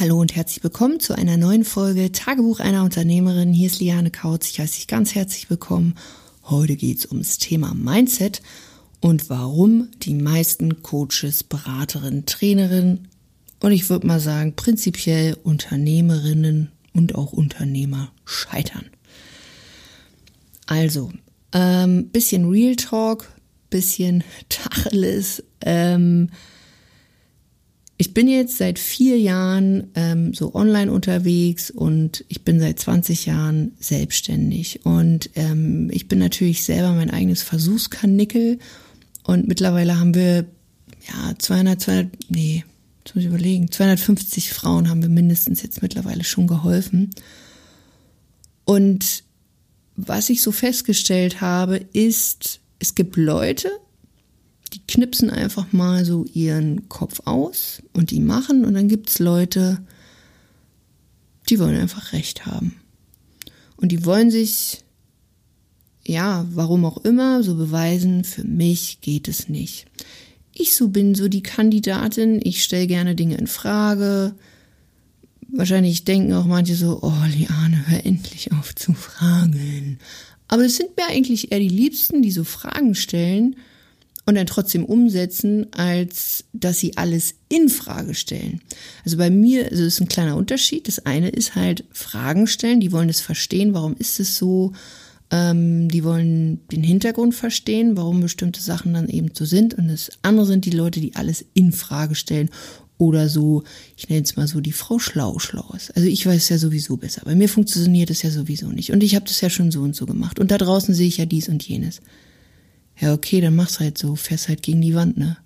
Hallo und herzlich willkommen zu einer neuen Folge Tagebuch einer Unternehmerin. Hier ist Liane Kautz. Ich heiße dich ganz herzlich willkommen. Heute geht es ums Thema Mindset und warum die meisten Coaches, Beraterinnen, Trainerinnen und ich würde mal sagen prinzipiell Unternehmerinnen und auch Unternehmer scheitern. Also, ähm, bisschen Real Talk, bisschen Tacheles. Ähm, ich bin jetzt seit vier Jahren ähm, so online unterwegs und ich bin seit 20 Jahren selbstständig. Und ähm, ich bin natürlich selber mein eigenes Versuchskanickel. Und mittlerweile haben wir ja 200, 200, nee, jetzt muss ich überlegen, 250 Frauen haben wir mindestens jetzt mittlerweile schon geholfen. Und was ich so festgestellt habe, ist, es gibt Leute, die knipsen einfach mal so ihren Kopf aus und die machen und dann gibt es Leute, die wollen einfach recht haben. Und die wollen sich, ja, warum auch immer, so beweisen, für mich geht es nicht. Ich so bin so die Kandidatin, ich stelle gerne Dinge in Frage. Wahrscheinlich denken auch manche so, oh Liane, hör endlich auf zu fragen. Aber es sind mir eigentlich eher die Liebsten, die so Fragen stellen und dann trotzdem umsetzen, als dass sie alles in Frage stellen. Also bei mir also ist ein kleiner Unterschied. Das eine ist halt Fragen stellen, die wollen es verstehen, warum ist es so, ähm, die wollen den Hintergrund verstehen, warum bestimmte Sachen dann eben so sind. Und das andere sind die Leute, die alles in Frage stellen oder so, ich nenne es mal so, die Frau schlau schlau ist. Also ich weiß ja sowieso besser. Bei mir funktioniert es ja sowieso nicht. Und ich habe das ja schon so und so gemacht. Und da draußen sehe ich ja dies und jenes. Ja, okay, dann mach's halt so, fährst halt gegen die Wand, ne?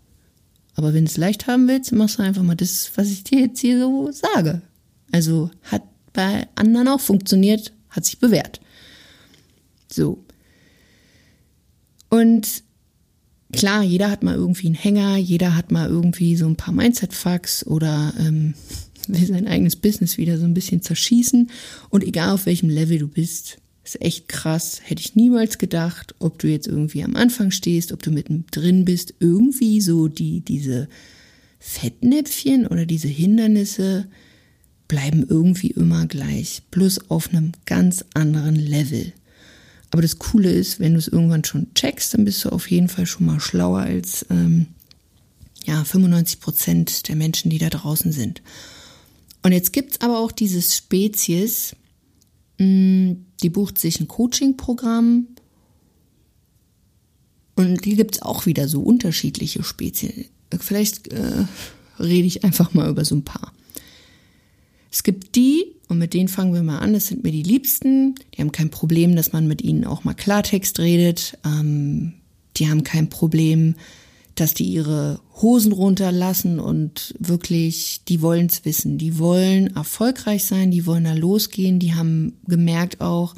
Aber wenn du es leicht haben willst, machst du einfach mal das, was ich dir jetzt hier so sage. Also hat bei anderen auch funktioniert, hat sich bewährt. So. Und klar, jeder hat mal irgendwie einen Hänger, jeder hat mal irgendwie so ein paar Mindset-Fucks oder ähm, will sein eigenes Business wieder so ein bisschen zerschießen. Und egal auf welchem Level du bist, ist echt krass. Hätte ich niemals gedacht, ob du jetzt irgendwie am Anfang stehst, ob du mittendrin bist, irgendwie so die, diese Fettnäpfchen oder diese Hindernisse bleiben irgendwie immer gleich. Bloß auf einem ganz anderen Level. Aber das Coole ist, wenn du es irgendwann schon checkst, dann bist du auf jeden Fall schon mal schlauer als ähm, ja, 95 Prozent der Menschen, die da draußen sind. Und jetzt gibt's aber auch dieses Spezies, mh, die bucht sich ein Coaching-Programm und hier gibt es auch wieder so unterschiedliche Spezien. Vielleicht äh, rede ich einfach mal über so ein paar. Es gibt die, und mit denen fangen wir mal an, das sind mir die Liebsten, die haben kein Problem, dass man mit ihnen auch mal Klartext redet. Ähm, die haben kein Problem, dass die ihre Hosen runterlassen und wirklich, die wollen es wissen, die wollen erfolgreich sein, die wollen da losgehen, die haben gemerkt auch,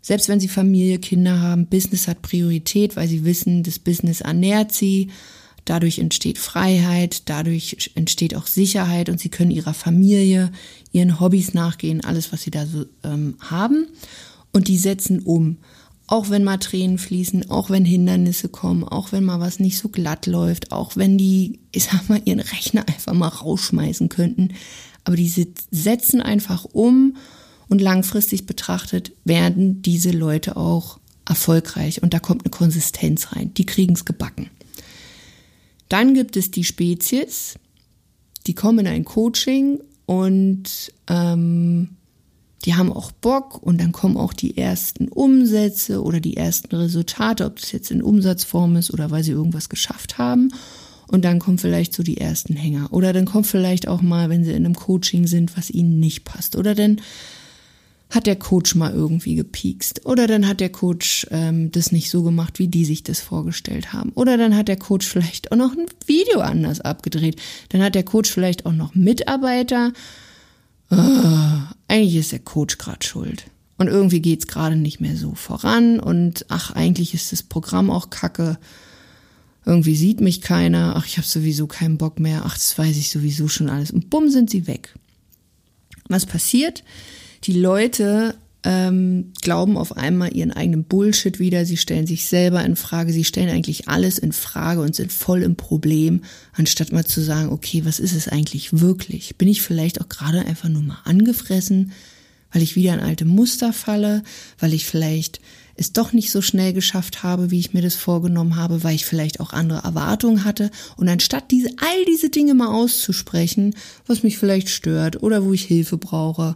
selbst wenn sie Familie, Kinder haben, Business hat Priorität, weil sie wissen, das Business ernährt sie, dadurch entsteht Freiheit, dadurch entsteht auch Sicherheit und sie können ihrer Familie, ihren Hobbys nachgehen, alles, was sie da so ähm, haben. Und die setzen um. Auch wenn mal Tränen fließen, auch wenn Hindernisse kommen, auch wenn mal was nicht so glatt läuft, auch wenn die, ich sag mal, ihren Rechner einfach mal rausschmeißen könnten. Aber die setzen einfach um und langfristig betrachtet werden diese Leute auch erfolgreich und da kommt eine Konsistenz rein. Die kriegen es gebacken. Dann gibt es die Spezies, die kommen in ein Coaching und ähm, die haben auch Bock und dann kommen auch die ersten Umsätze oder die ersten Resultate, ob das jetzt in Umsatzform ist oder weil sie irgendwas geschafft haben. Und dann kommen vielleicht so die ersten Hänger. Oder dann kommt vielleicht auch mal, wenn sie in einem Coaching sind, was ihnen nicht passt. Oder dann hat der Coach mal irgendwie gepiekst. Oder dann hat der Coach ähm, das nicht so gemacht, wie die sich das vorgestellt haben. Oder dann hat der Coach vielleicht auch noch ein Video anders abgedreht. Dann hat der Coach vielleicht auch noch Mitarbeiter oh, eigentlich ist der Coach gerade schuld. Und irgendwie geht's gerade nicht mehr so voran und ach, eigentlich ist das Programm auch kacke. Irgendwie sieht mich keiner, ach, ich habe sowieso keinen Bock mehr, ach, das weiß ich sowieso schon alles. Und bumm sind sie weg. Was passiert? Die Leute ähm, glauben auf einmal ihren eigenen Bullshit wieder, sie stellen sich selber in Frage, sie stellen eigentlich alles in Frage und sind voll im Problem, anstatt mal zu sagen, okay, was ist es eigentlich wirklich? Bin ich vielleicht auch gerade einfach nur mal angefressen, weil ich wieder in alte Muster falle, weil ich vielleicht es doch nicht so schnell geschafft habe, wie ich mir das vorgenommen habe, weil ich vielleicht auch andere Erwartungen hatte. Und anstatt diese, all diese Dinge mal auszusprechen, was mich vielleicht stört oder wo ich Hilfe brauche,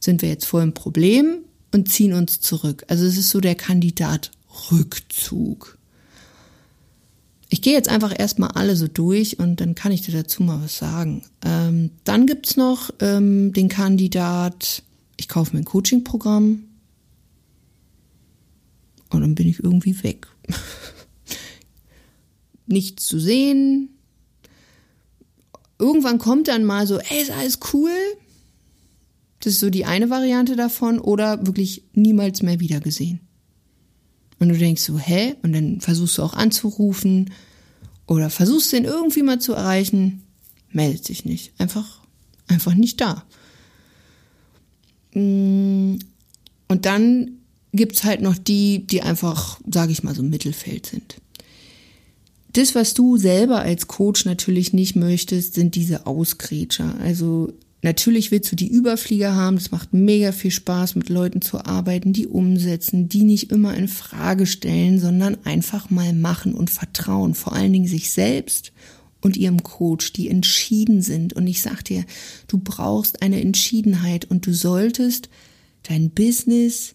sind wir jetzt vor dem Problem und ziehen uns zurück. Also es ist so der Kandidat Rückzug. Ich gehe jetzt einfach erstmal alle so durch und dann kann ich dir dazu mal was sagen. Ähm, dann gibt's noch ähm, den Kandidat, ich kaufe mir ein Coaching-Programm, und dann bin ich irgendwie weg. Nichts zu sehen. Irgendwann kommt dann mal so, ey, ist alles cool. Das ist so die eine Variante davon. Oder wirklich niemals mehr wiedergesehen. Und du denkst so, hä? Und dann versuchst du auch anzurufen oder versuchst den irgendwie mal zu erreichen. Meldet sich nicht. Einfach, einfach nicht da. Mm. Und dann gibt's halt noch die, die einfach, sage ich mal, so Mittelfeld sind. Das, was du selber als Coach natürlich nicht möchtest, sind diese Ausgrätscher. Also natürlich willst du die Überflieger haben. Das macht mega viel Spaß, mit Leuten zu arbeiten, die umsetzen, die nicht immer in Frage stellen, sondern einfach mal machen und vertrauen. Vor allen Dingen sich selbst und ihrem Coach, die entschieden sind. Und ich sag dir, du brauchst eine Entschiedenheit und du solltest dein Business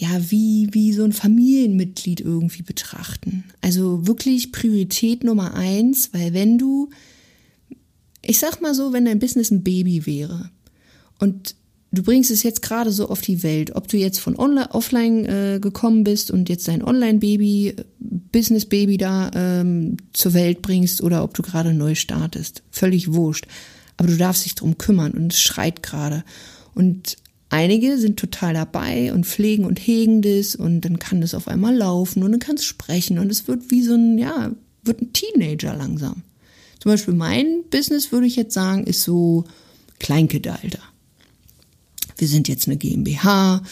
ja, wie, wie so ein Familienmitglied irgendwie betrachten. Also wirklich Priorität Nummer eins, weil wenn du, ich sag mal so, wenn dein Business ein Baby wäre und du bringst es jetzt gerade so auf die Welt, ob du jetzt von online, offline äh, gekommen bist und jetzt dein Online-Baby, Business-Baby da ähm, zur Welt bringst oder ob du gerade neu startest, völlig wurscht. Aber du darfst dich drum kümmern und es schreit gerade. Und Einige sind total dabei und pflegen und hegen das und dann kann das auf einmal laufen und dann kann es sprechen und es wird wie so ein, ja, wird ein Teenager langsam. Zum Beispiel mein Business, würde ich jetzt sagen, ist so Kleinkindalter. Wir sind jetzt eine GmbH,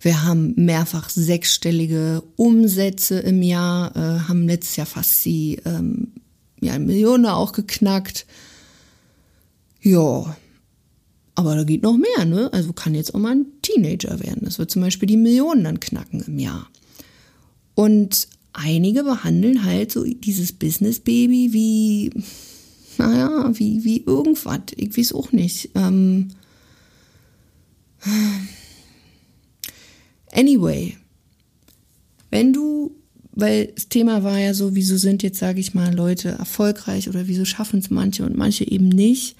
wir haben mehrfach sechsstellige Umsätze im Jahr, äh, haben letztes Jahr fast die ähm, ja, Millionen auch geknackt. Ja, aber da geht noch mehr, ne? Also kann jetzt auch mal ein Teenager werden. Das wird zum Beispiel die Millionen dann knacken im Jahr. Und einige behandeln halt so dieses Business-Baby wie, naja, wie, wie irgendwas. Ich weiß auch nicht. Ähm, anyway, wenn du, weil das Thema war ja so, wieso sind jetzt, sage ich mal, Leute erfolgreich oder wieso schaffen es manche und manche eben nicht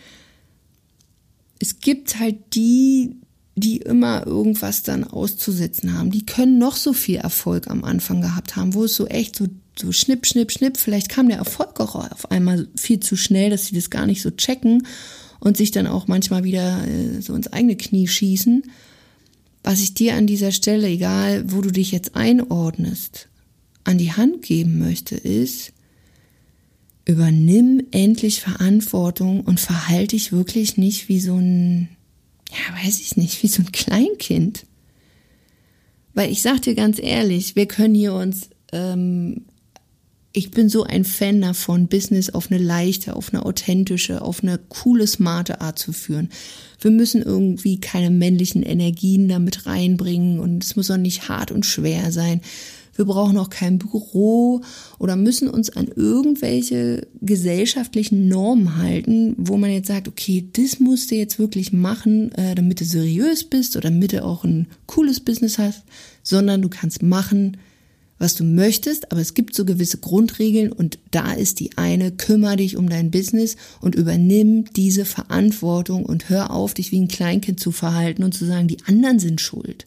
es gibt halt die, die immer irgendwas dann auszusetzen haben. Die können noch so viel Erfolg am Anfang gehabt haben, wo es so echt so, so schnipp, schnipp, schnipp. Vielleicht kam der Erfolg auch auf einmal viel zu schnell, dass sie das gar nicht so checken und sich dann auch manchmal wieder äh, so ins eigene Knie schießen. Was ich dir an dieser Stelle, egal wo du dich jetzt einordnest, an die Hand geben möchte, ist, übernimm endlich Verantwortung und verhalte dich wirklich nicht wie so ein, ja, weiß ich nicht, wie so ein Kleinkind. Weil ich sag dir ganz ehrlich, wir können hier uns, ähm, ich bin so ein Fan davon, Business auf eine leichte, auf eine authentische, auf eine coole, smarte Art zu führen. Wir müssen irgendwie keine männlichen Energien damit reinbringen und es muss auch nicht hart und schwer sein, wir brauchen auch kein Büro oder müssen uns an irgendwelche gesellschaftlichen Normen halten, wo man jetzt sagt, okay, das musst du jetzt wirklich machen, äh, damit du seriös bist oder damit du auch ein cooles Business hast, sondern du kannst machen, was du möchtest, aber es gibt so gewisse Grundregeln und da ist die eine, kümmere dich um dein Business und übernimm diese Verantwortung und hör auf, dich wie ein Kleinkind zu verhalten und zu sagen, die anderen sind schuld.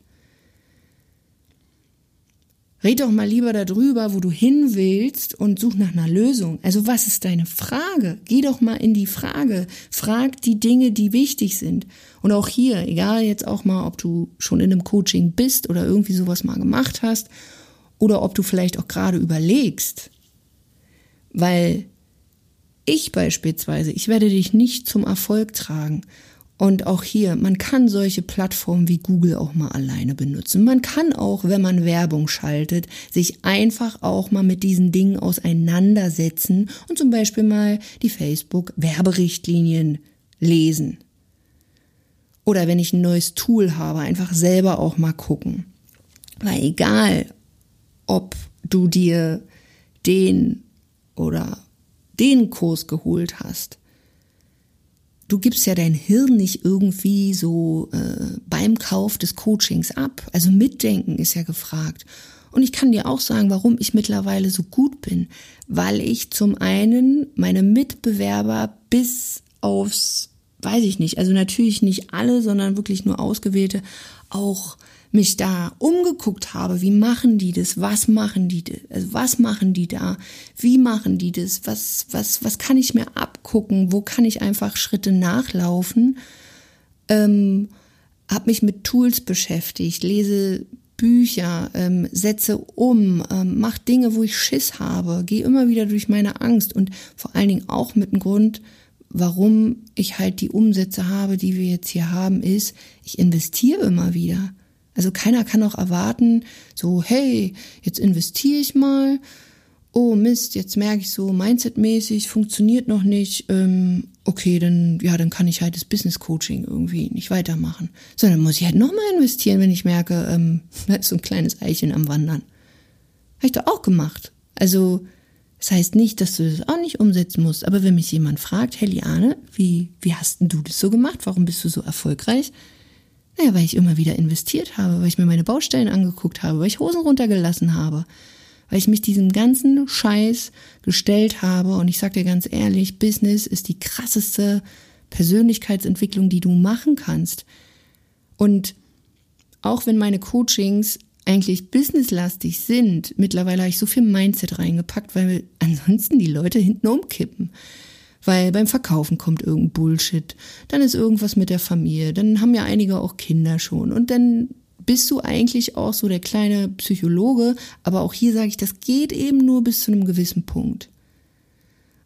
Red doch mal lieber darüber, wo du hin willst und such nach einer Lösung. Also was ist deine Frage? Geh doch mal in die Frage. Frag die Dinge, die wichtig sind. Und auch hier, egal jetzt auch mal, ob du schon in einem Coaching bist oder irgendwie sowas mal gemacht hast oder ob du vielleicht auch gerade überlegst. Weil ich beispielsweise, ich werde dich nicht zum Erfolg tragen. Und auch hier, man kann solche Plattformen wie Google auch mal alleine benutzen. Man kann auch, wenn man Werbung schaltet, sich einfach auch mal mit diesen Dingen auseinandersetzen und zum Beispiel mal die Facebook-Werberichtlinien lesen. Oder wenn ich ein neues Tool habe, einfach selber auch mal gucken. Weil egal, ob du dir den oder den Kurs geholt hast, du gibst ja dein Hirn nicht irgendwie so äh, beim Kauf des Coachings ab. Also mitdenken ist ja gefragt. Und ich kann dir auch sagen, warum ich mittlerweile so gut bin, weil ich zum einen meine Mitbewerber bis aufs, weiß ich nicht, also natürlich nicht alle, sondern wirklich nur ausgewählte, auch mich da umgeguckt habe, wie machen die das, was machen die also was machen die da, wie machen die das, was, was, was kann ich mir abgucken, wo kann ich einfach Schritte nachlaufen, ähm, habe mich mit Tools beschäftigt, lese Bücher, ähm, setze um, ähm, mach Dinge, wo ich Schiss habe, gehe immer wieder durch meine Angst und vor allen Dingen auch mit dem Grund, warum ich halt die Umsätze habe, die wir jetzt hier haben, ist, ich investiere immer wieder. Also keiner kann auch erwarten, so, hey, jetzt investiere ich mal. Oh Mist, jetzt merke ich so, Mindset-mäßig funktioniert noch nicht. Ähm, okay, dann, ja, dann kann ich halt das Business Coaching irgendwie nicht weitermachen. Sondern muss ich halt nochmal investieren, wenn ich merke, ähm, da ist so ein kleines Eichchen am Wandern. Habe ich doch auch gemacht. Also, das heißt nicht, dass du das auch nicht umsetzen musst. Aber wenn mich jemand fragt, hey Liane, wie, wie hast denn du das so gemacht? Warum bist du so erfolgreich? Naja, weil ich immer wieder investiert habe, weil ich mir meine Baustellen angeguckt habe, weil ich Hosen runtergelassen habe, weil ich mich diesem ganzen Scheiß gestellt habe. Und ich sag dir ganz ehrlich, Business ist die krasseste Persönlichkeitsentwicklung, die du machen kannst. Und auch wenn meine Coachings eigentlich businesslastig sind, mittlerweile habe ich so viel Mindset reingepackt, weil ansonsten die Leute hinten umkippen weil beim Verkaufen kommt irgendein Bullshit, dann ist irgendwas mit der Familie, dann haben ja einige auch Kinder schon und dann bist du eigentlich auch so der kleine Psychologe, aber auch hier sage ich, das geht eben nur bis zu einem gewissen Punkt.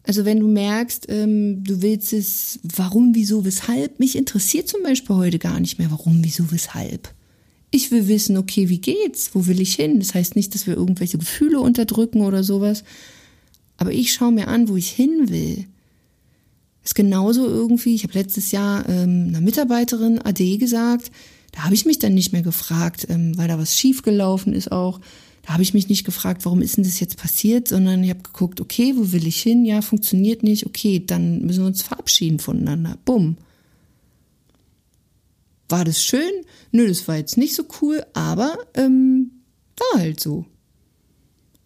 Also wenn du merkst, ähm, du willst es, warum, wieso, weshalb, mich interessiert zum Beispiel heute gar nicht mehr, warum, wieso, weshalb. Ich will wissen, okay, wie geht's? Wo will ich hin? Das heißt nicht, dass wir irgendwelche Gefühle unterdrücken oder sowas. Aber ich schaue mir an, wo ich hin will. Ist genauso irgendwie, ich habe letztes Jahr ähm, einer Mitarbeiterin AD gesagt, da habe ich mich dann nicht mehr gefragt, ähm, weil da was schiefgelaufen ist auch. Da habe ich mich nicht gefragt, warum ist denn das jetzt passiert, sondern ich habe geguckt, okay, wo will ich hin? Ja, funktioniert nicht. Okay, dann müssen wir uns verabschieden voneinander. Bumm. War das schön? Nö, das war jetzt nicht so cool, aber ähm, war halt so.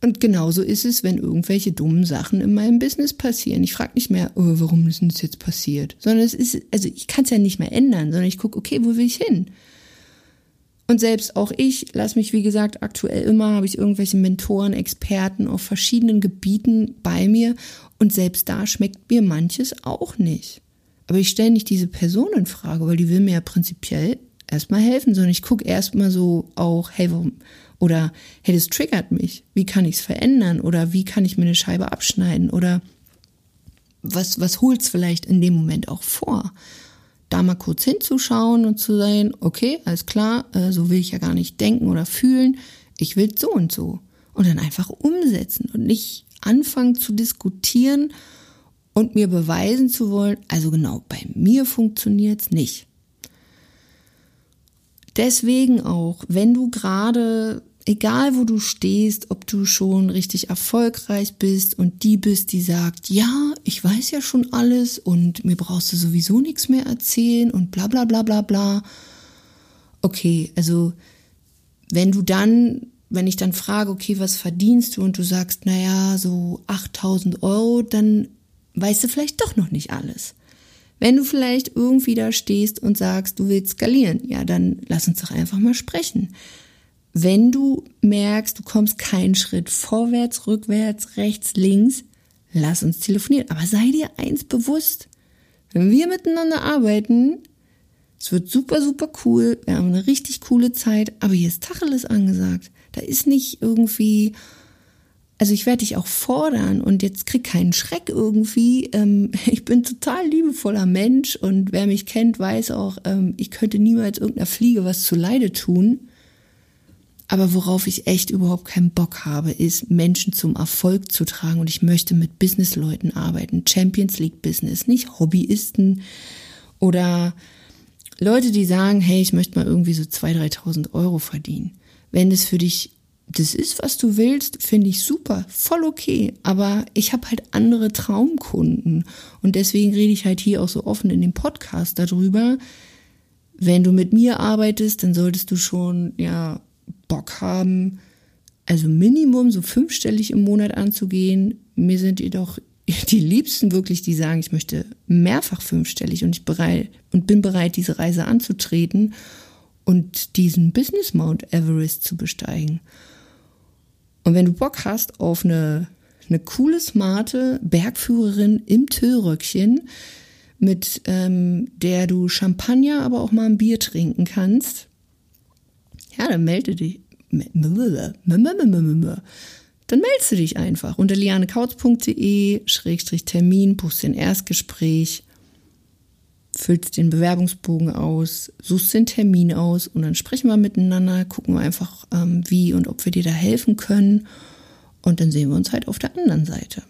Und genauso ist es, wenn irgendwelche dummen Sachen in meinem Business passieren. Ich frage nicht mehr, oh, warum ist denn das jetzt passiert? Sondern es ist, also ich kann es ja nicht mehr ändern, sondern ich gucke, okay, wo will ich hin? Und selbst auch ich lasse mich, wie gesagt, aktuell immer, habe ich irgendwelche Mentoren, Experten auf verschiedenen Gebieten bei mir. Und selbst da schmeckt mir manches auch nicht. Aber ich stelle nicht diese Person in Frage, weil die will mir ja prinzipiell erstmal helfen, sondern ich gucke erstmal so auch, hey, warum, oder hey, das triggert mich. Wie kann ich es verändern? Oder wie kann ich mir eine Scheibe abschneiden? Oder was, was holt's vielleicht in dem Moment auch vor? Da mal kurz hinzuschauen und zu sein, okay, alles klar, äh, so will ich ja gar nicht denken oder fühlen. Ich will so und so. Und dann einfach umsetzen und nicht anfangen zu diskutieren und mir beweisen zu wollen, also genau, bei mir funktioniert's nicht. Deswegen auch, wenn du gerade egal wo du stehst, ob du schon richtig erfolgreich bist und die bist, die sagt, ja, ich weiß ja schon alles und mir brauchst du sowieso nichts mehr erzählen und bla bla bla bla bla. Okay, also wenn du dann, wenn ich dann frage, okay, was verdienst du und du sagst, naja, so 8000 Euro, dann weißt du vielleicht doch noch nicht alles. Wenn du vielleicht irgendwie da stehst und sagst, du willst skalieren, ja, dann lass uns doch einfach mal sprechen. Wenn du merkst, du kommst keinen Schritt vorwärts, rückwärts, rechts, links, lass uns telefonieren. Aber sei dir eins bewusst. Wenn wir miteinander arbeiten, es wird super, super cool. Wir haben eine richtig coole Zeit. Aber hier ist Tacheles angesagt. Da ist nicht irgendwie, also ich werde dich auch fordern und jetzt krieg keinen Schreck irgendwie. Ähm, ich bin total liebevoller Mensch und wer mich kennt, weiß auch, ähm, ich könnte niemals irgendeiner Fliege was zu Leide tun. Aber worauf ich echt überhaupt keinen Bock habe, ist Menschen zum Erfolg zu tragen und ich möchte mit Businessleuten arbeiten, Champions League Business, nicht Hobbyisten oder Leute, die sagen, hey, ich möchte mal irgendwie so 2.000, 3.000 Euro verdienen. Wenn es für dich das ist, was du willst, finde ich super, voll okay. Aber ich habe halt andere Traumkunden. Und deswegen rede ich halt hier auch so offen in dem Podcast darüber. Wenn du mit mir arbeitest, dann solltest du schon, ja, Bock haben, also Minimum so fünfstellig im Monat anzugehen. Mir sind jedoch die Liebsten wirklich, die sagen, ich möchte mehrfach fünfstellig und ich bereit und bin bereit, diese Reise anzutreten und diesen Business Mount Everest zu besteigen. Und wenn du Bock hast auf eine, eine coole, smarte Bergführerin im Tüllröckchen, mit ähm, der du Champagner, aber auch mal ein Bier trinken kannst, ja, dann melde dich. Dann meldest du dich einfach unter lianekautz.de Schrägstrich Termin, buchst den Erstgespräch, füllst den Bewerbungsbogen aus, suchst den Termin aus und dann sprechen wir miteinander, gucken wir einfach, ähm, wie und ob wir dir da helfen können. Und dann sehen wir uns halt auf der anderen Seite.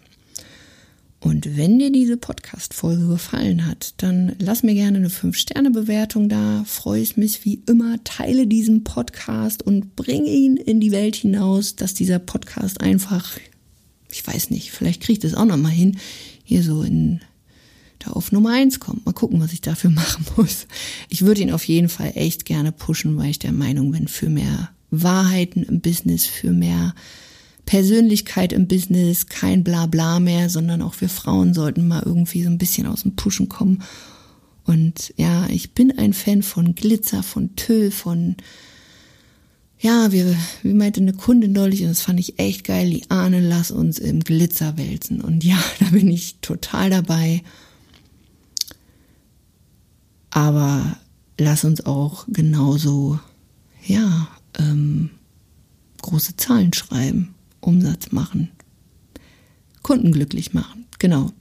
Und wenn dir diese Podcast-Folge gefallen hat, dann lass mir gerne eine 5-Sterne-Bewertung da. Freue ich mich wie immer. Teile diesen Podcast und bring ihn in die Welt hinaus, dass dieser Podcast einfach, ich weiß nicht, vielleicht kriegt es auch noch mal hin, hier so in da auf Nummer 1 kommt. Mal gucken, was ich dafür machen muss. Ich würde ihn auf jeden Fall echt gerne pushen, weil ich der Meinung bin, für mehr Wahrheiten im Business, für mehr Persönlichkeit im Business, kein Blabla mehr, sondern auch wir Frauen sollten mal irgendwie so ein bisschen aus dem Pushen kommen. Und ja, ich bin ein Fan von Glitzer, von Tüll, von ja, wir, wie meinte eine Kundin neulich, und das fand ich echt geil, Liane, lass uns im Glitzer wälzen. Und ja, da bin ich total dabei. Aber lass uns auch genauso, ja, ähm, große Zahlen schreiben. Umsatz machen, Kunden glücklich machen. Genau.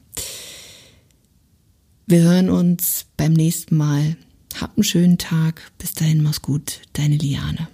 Wir hören uns beim nächsten Mal. Hab einen schönen Tag. Bis dahin, mach's gut. Deine Liane.